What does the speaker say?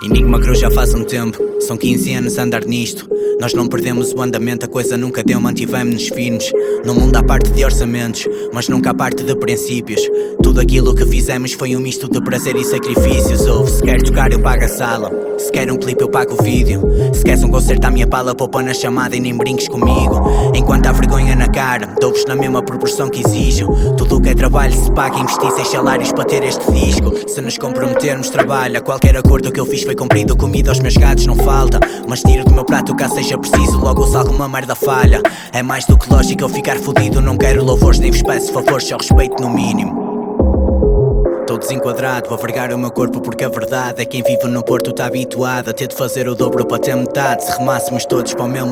Enigma Cruz já faz um tempo, são 15 anos a andar nisto. Nós não perdemos o andamento, a coisa nunca deu, mantivemos-nos firmes. No mundo há parte de orçamentos, mas nunca há parte de princípios. Tudo aquilo que fizemos foi um misto de prazer e sacrifícios. Ouve, se quer tocar, eu pago a sala. Se quer um clipe, eu pago o vídeo. Se queres um concerto à minha pala, poupa na chamada e nem brinques comigo. Enquanto há vergonha na cara, dou-vos na mesma proporção que exijo. Tudo o que é trabalho se paga, investi seis salários para ter este disco. Se nos comprometermos, trabalha. Qualquer acordo que eu fiz foi cumprido. Comida aos meus gatos não falta. Mas tiro do meu prato caso seja preciso. Logo se alguma merda falha. É mais do que lógico eu ficar fodido. Não quero louvores, nem vos peço favores, só respeito no mínimo. Estou desenquadrado a vergar o meu corpo porque a verdade é que quem vive no Porto está habituado a ter de fazer o dobro para ter metade. Se remássemos todos para o mesmo